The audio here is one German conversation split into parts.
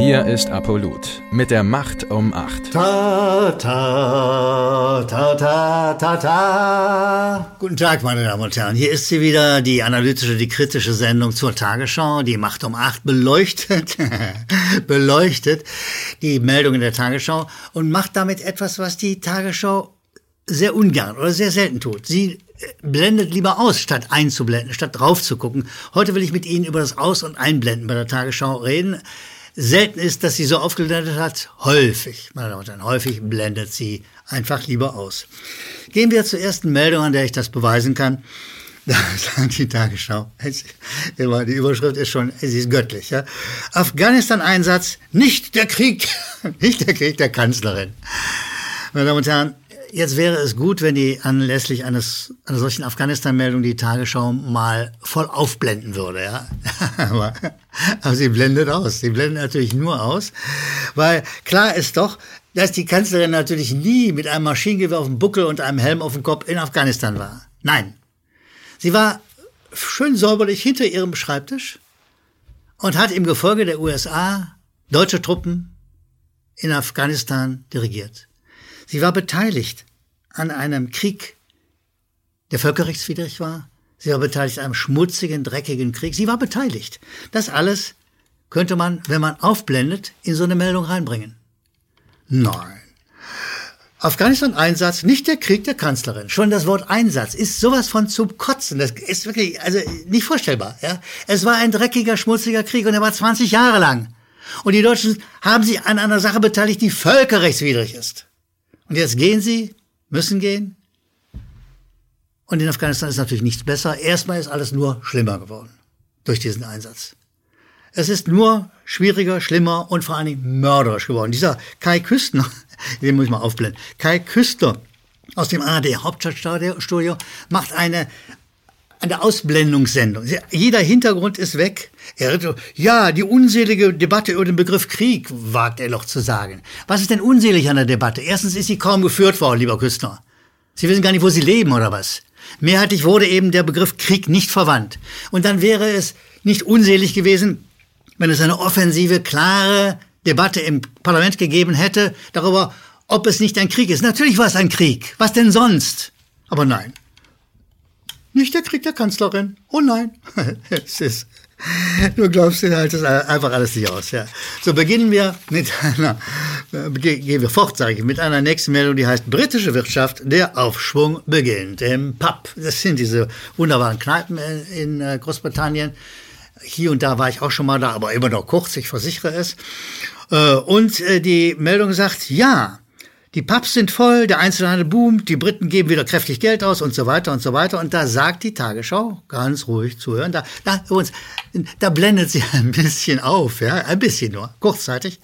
Hier ist Apollut mit der Macht um 8. Ta, ta, ta, ta, ta, ta. Guten Tag, meine Damen und Herren. Hier ist sie wieder, die analytische, die kritische Sendung zur Tagesschau. Die Macht um 8 beleuchtet, beleuchtet die Meldungen der Tagesschau und macht damit etwas, was die Tagesschau sehr ungern oder sehr selten tut. Sie blendet lieber aus, statt einzublenden, statt drauf zu gucken. Heute will ich mit Ihnen über das Aus- und Einblenden bei der Tagesschau reden selten ist, dass sie so aufgeblendet hat. Häufig, meine Damen und Herren, häufig blendet sie einfach lieber aus. Gehen wir zur ersten Meldung, an der ich das beweisen kann. Da sagt die Tagesschau. Die Überschrift ist schon, sie ist göttlich. Ja? Afghanistan-Einsatz, nicht der Krieg, nicht der Krieg der Kanzlerin. Meine Damen und Herren, Jetzt wäre es gut, wenn die anlässlich eines, einer solchen Afghanistan-Meldung die Tagesschau mal voll aufblenden würde, ja. aber, aber sie blendet aus. Sie blendet natürlich nur aus, weil klar ist doch, dass die Kanzlerin natürlich nie mit einem Maschinengewehr auf dem Buckel und einem Helm auf dem Kopf in Afghanistan war. Nein. Sie war schön säuberlich hinter ihrem Schreibtisch und hat im Gefolge der USA deutsche Truppen in Afghanistan dirigiert. Sie war beteiligt an einem Krieg, der völkerrechtswidrig war. Sie war beteiligt an einem schmutzigen, dreckigen Krieg. Sie war beteiligt. Das alles könnte man, wenn man aufblendet, in so eine Meldung reinbringen. Nein. Afghanistan-Einsatz, nicht der Krieg der Kanzlerin. Schon das Wort Einsatz ist sowas von zum Kotzen. Das ist wirklich, also nicht vorstellbar. Ja? Es war ein dreckiger, schmutziger Krieg und er war 20 Jahre lang. Und die Deutschen haben sich an einer Sache beteiligt, die völkerrechtswidrig ist. Und jetzt gehen sie, müssen gehen. Und in Afghanistan ist natürlich nichts besser. Erstmal ist alles nur schlimmer geworden durch diesen Einsatz. Es ist nur schwieriger, schlimmer und vor allen Dingen mörderisch geworden. Dieser Kai Küstner, den muss ich mal aufblenden, Kai Küstner aus dem ARD Hauptstadtstudio macht eine, eine Ausblendungssendung. Jeder Hintergrund ist weg. Er, ja, die unselige Debatte über den Begriff Krieg, wagt er noch zu sagen. Was ist denn unselig an der Debatte? Erstens ist sie kaum geführt worden, lieber Küstner. Sie wissen gar nicht, wo Sie leben oder was. Mehrheitlich wurde eben der Begriff Krieg nicht verwandt. Und dann wäre es nicht unselig gewesen, wenn es eine offensive, klare Debatte im Parlament gegeben hätte darüber, ob es nicht ein Krieg ist. Natürlich war es ein Krieg. Was denn sonst? Aber nein. Nicht der Krieg der Kanzlerin. Oh nein. es ist Du glaubst dir halt das einfach alles nicht aus. Ja. So beginnen wir mit einer, gehen wir fort, sage ich, mit einer nächsten Meldung, die heißt Britische Wirtschaft, der Aufschwung beginnt im Pub. Das sind diese wunderbaren Kneipen in äh, Großbritannien. Hier und da war ich auch schon mal da, aber immer noch kurz, ich versichere es. Äh, und äh, die Meldung sagt, ja, die Pubs sind voll, der Einzelhandel boomt, die Briten geben wieder kräftig Geld aus und so weiter und so weiter. Und da sagt die Tagesschau, ganz ruhig zuhören, da, da, uns, da blendet sie ein bisschen auf, ja, ein bisschen nur, kurzzeitig.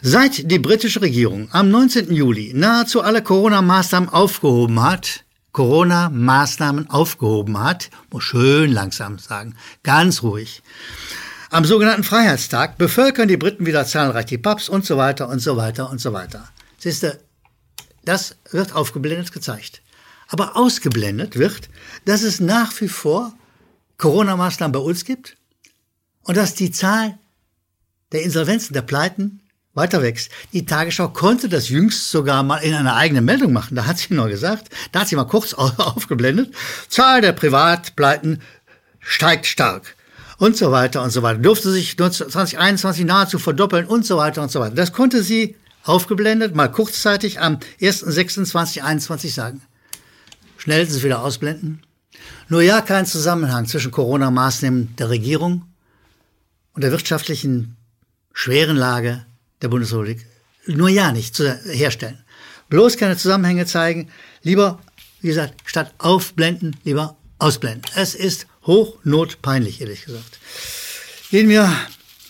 Seit die britische Regierung am 19. Juli nahezu alle Corona-Maßnahmen aufgehoben hat, Corona-Maßnahmen aufgehoben hat, muss schön langsam sagen, ganz ruhig. Am sogenannten Freiheitstag bevölkern die Briten wieder zahlreich die Pubs und so weiter und so weiter und so weiter. Siehst du, das wird aufgeblendet gezeigt. Aber ausgeblendet wird, dass es nach wie vor Corona-Maßnahmen bei uns gibt und dass die Zahl der Insolvenzen, der Pleiten weiter wächst. Die Tagesschau konnte das jüngst sogar mal in einer eigenen Meldung machen. Da hat sie nur gesagt, da hat sie mal kurz aufgeblendet, Zahl der Privatpleiten steigt stark und so weiter und so weiter. Durfte sich 2021 nahezu verdoppeln und so weiter und so weiter. Das konnte sie aufgeblendet, mal kurzzeitig am 1.26.21 sagen. Schnellstens wieder ausblenden. Nur ja, kein Zusammenhang zwischen Corona-Maßnahmen der Regierung und der wirtschaftlichen schweren Lage der Bundesrepublik. Nur ja nicht zu herstellen. Bloß keine Zusammenhänge zeigen. Lieber, wie gesagt, statt aufblenden, lieber ausblenden. Es ist hochnotpeinlich, ehrlich gesagt. Gehen wir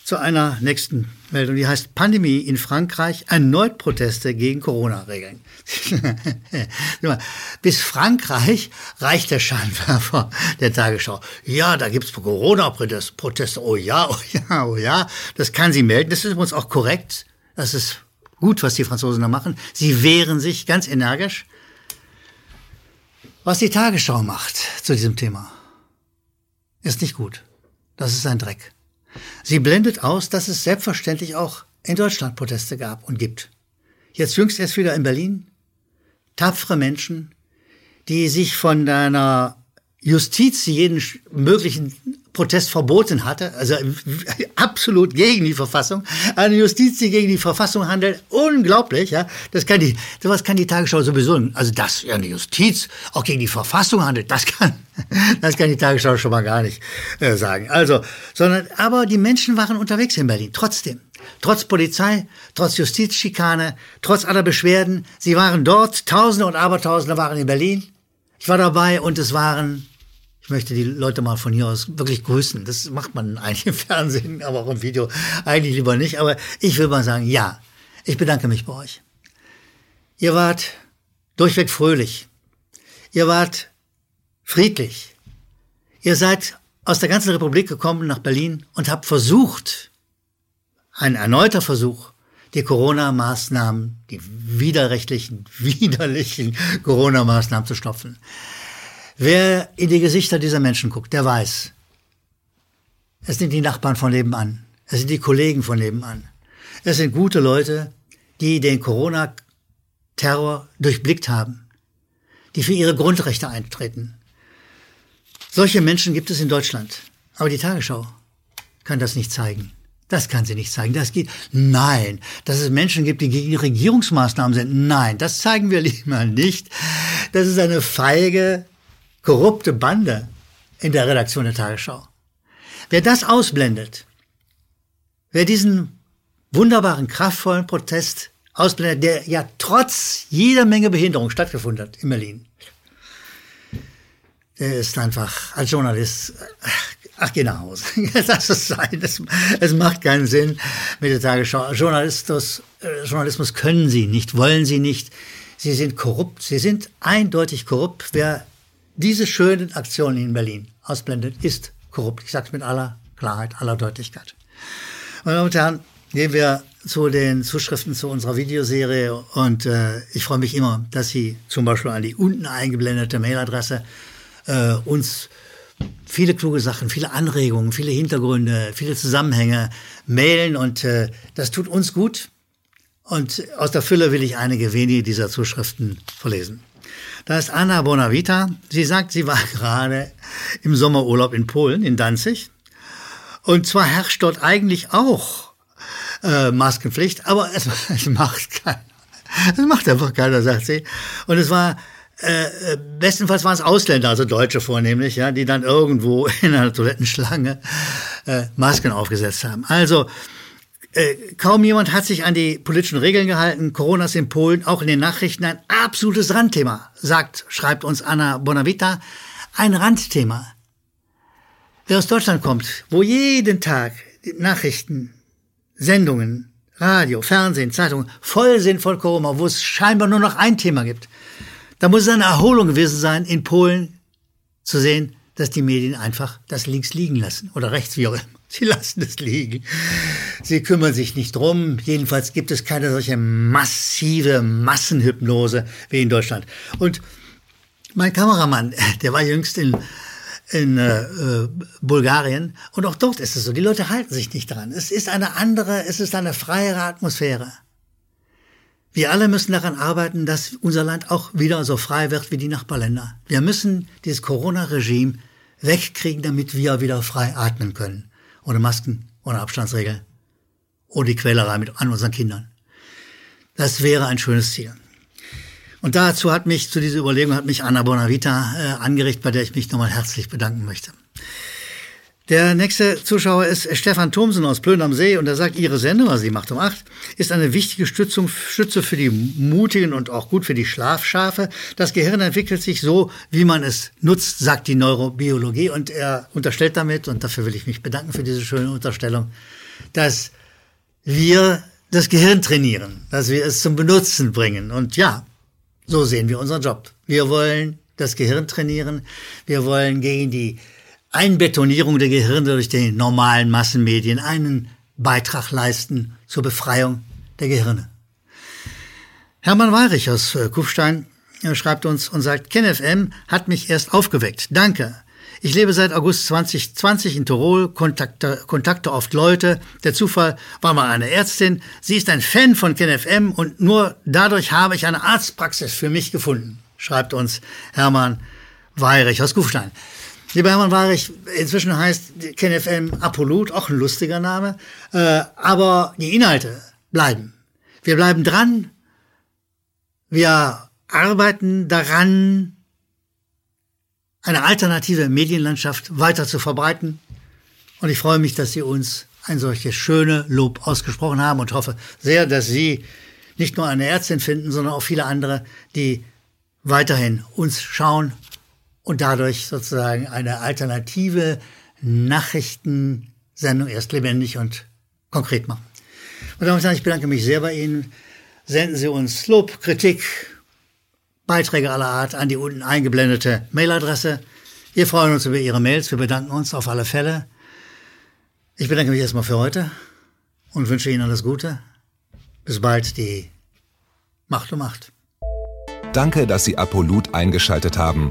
zu einer nächsten Meldung, die heißt Pandemie in Frankreich, erneut Proteste gegen Corona-Regeln. Bis Frankreich reicht der Scheinwerfer der Tagesschau. Ja, da gibt's Corona-Proteste. Oh ja, oh ja, oh ja. Das kann sie melden. Das ist übrigens auch korrekt. Das ist gut, was die Franzosen da machen. Sie wehren sich ganz energisch. Was die Tagesschau macht zu diesem Thema, ist nicht gut. Das ist ein Dreck. Sie blendet aus, dass es selbstverständlich auch in Deutschland Proteste gab und gibt. Jetzt jüngst erst wieder in Berlin. Tapfere Menschen, die sich von einer Justiz jeden möglichen Protest verboten hatte, also absolut gegen die Verfassung, eine Justiz, die gegen die Verfassung handelt, unglaublich, ja. Das kann die, sowas kann die Tagesschau sowieso, also dass eine Justiz auch gegen die Verfassung handelt, das kann, das kann die Tagesschau schon mal gar nicht äh, sagen. Also, sondern, aber die Menschen waren unterwegs in Berlin, trotzdem. Trotz Polizei, trotz Justizschikane, trotz aller Beschwerden. Sie waren dort, Tausende und Abertausende waren in Berlin. Ich war dabei und es waren ich möchte die Leute mal von hier aus wirklich grüßen. Das macht man eigentlich im Fernsehen, aber auch im Video eigentlich lieber nicht. Aber ich will mal sagen, ja, ich bedanke mich bei euch. Ihr wart durchweg fröhlich. Ihr wart friedlich. Ihr seid aus der ganzen Republik gekommen nach Berlin und habt versucht, ein erneuter Versuch, die Corona-Maßnahmen, die widerrechtlichen, widerlichen Corona-Maßnahmen zu stopfen. Wer in die Gesichter dieser Menschen guckt, der weiß, es sind die Nachbarn von nebenan, es sind die Kollegen von nebenan, es sind gute Leute, die den Corona-Terror durchblickt haben, die für ihre Grundrechte eintreten. Solche Menschen gibt es in Deutschland, aber die Tagesschau kann das nicht zeigen. Das kann sie nicht zeigen. Das geht. Nein. Dass es Menschen gibt, die gegen Regierungsmaßnahmen sind. Nein, das zeigen wir lieber nicht. Das ist eine feige, korrupte Bande in der Redaktion der Tagesschau. Wer das ausblendet, wer diesen wunderbaren, kraftvollen Protest ausblendet, der ja trotz jeder Menge Behinderung stattgefunden hat in Berlin, der ist einfach als Journalist, ach, geh nach Hause. Lass es sein. Es, es macht keinen Sinn mit der Tagesschau. Journalismus, äh, Journalismus können sie nicht, wollen sie nicht. Sie sind korrupt. Sie sind eindeutig korrupt. Wer diese schönen Aktionen in Berlin ausblendet, ist korrupt. Ich sage es mit aller Klarheit, aller Deutlichkeit. Meine Damen und Herren, gehen wir zu den Zuschriften zu unserer Videoserie und äh, ich freue mich immer, dass Sie zum Beispiel an die unten eingeblendete Mailadresse äh, uns viele kluge Sachen, viele Anregungen, viele Hintergründe, viele Zusammenhänge mailen und äh, das tut uns gut. Und aus der Fülle will ich einige wenige dieser Zuschriften verlesen. Da ist Anna Bonavita. Sie sagt, sie war gerade im Sommerurlaub in Polen, in Danzig. Und zwar herrscht dort eigentlich auch äh, Maskenpflicht, aber es, es macht keiner. Es macht einfach keiner, sagt sie. Und es war äh, äh, bestenfalls waren es Ausländer, also Deutsche vornehmlich, ja, die dann irgendwo in einer Toilettenschlange äh, Masken aufgesetzt haben. Also äh, kaum jemand hat sich an die politischen Regeln gehalten. Corona ist in Polen auch in den Nachrichten ein absolutes Randthema, sagt, schreibt uns Anna Bonavita. Ein Randthema. Wer aus Deutschland kommt, wo jeden Tag Nachrichten, Sendungen, Radio, Fernsehen, Zeitungen voll sind von Corona, wo es scheinbar nur noch ein Thema gibt, da muss es eine Erholung gewesen sein, in Polen zu sehen, dass die Medien einfach das links liegen lassen oder rechts, wie auch immer. Sie lassen es liegen. Sie kümmern sich nicht drum. Jedenfalls gibt es keine solche massive Massenhypnose wie in Deutschland. Und mein Kameramann, der war jüngst in, in äh, äh, Bulgarien und auch dort ist es so. Die Leute halten sich nicht dran. Es ist eine andere, es ist eine freiere Atmosphäre. Wir alle müssen daran arbeiten, dass unser Land auch wieder so frei wird wie die Nachbarländer. Wir müssen dieses Corona-Regime wegkriegen, damit wir wieder frei atmen können ohne Masken, ohne Abstandsregeln, ohne die Quälerei mit an unseren Kindern. Das wäre ein schönes Ziel. Und dazu hat mich, zu dieser Überlegung hat mich Anna Bonavita äh, angeregt, bei der ich mich nochmal herzlich bedanken möchte. Der nächste Zuschauer ist Stefan Thomsen aus Plön am See und er sagt, Ihre Sendung, also die Macht um acht, ist eine wichtige Stützung, Stütze für die Mutigen und auch gut für die Schlafschafe. Das Gehirn entwickelt sich so, wie man es nutzt, sagt die Neurobiologie und er unterstellt damit, und dafür will ich mich bedanken für diese schöne Unterstellung, dass wir das Gehirn trainieren, dass wir es zum Benutzen bringen. Und ja, so sehen wir unseren Job. Wir wollen das Gehirn trainieren, wir wollen gegen die Einbetonierung der Gehirne durch die normalen Massenmedien einen Beitrag leisten zur Befreiung der Gehirne. Hermann Weirich aus äh, Kufstein äh, schreibt uns und sagt, KenFM hat mich erst aufgeweckt. Danke. Ich lebe seit August 2020 in Tirol, kontakte, kontakte oft Leute. Der Zufall war mal eine Ärztin. Sie ist ein Fan von KenFM und nur dadurch habe ich eine Arztpraxis für mich gefunden, schreibt uns Hermann Weirich aus Kufstein. Lieber Hermann Weirich, inzwischen heißt KenFM Apolut, auch ein lustiger Name, äh, aber die Inhalte bleiben. Wir bleiben dran. Wir arbeiten daran, eine alternative Medienlandschaft weiter zu verbreiten. Und ich freue mich, dass Sie uns ein solches schöne Lob ausgesprochen haben und hoffe sehr, dass Sie nicht nur eine Ärztin finden, sondern auch viele andere, die weiterhin uns schauen und dadurch sozusagen eine alternative Nachrichtensendung erst lebendig und konkret machen. Meine Damen und Herren, ich bedanke mich sehr bei Ihnen. Senden Sie uns Lob, Kritik, Beiträge aller Art an die unten eingeblendete Mailadresse. Wir freuen uns über Ihre Mails. Wir bedanken uns auf alle Fälle. Ich bedanke mich erstmal für heute und wünsche Ihnen alles Gute. Bis bald, die Macht um Macht. Danke, dass Sie Apolut eingeschaltet haben.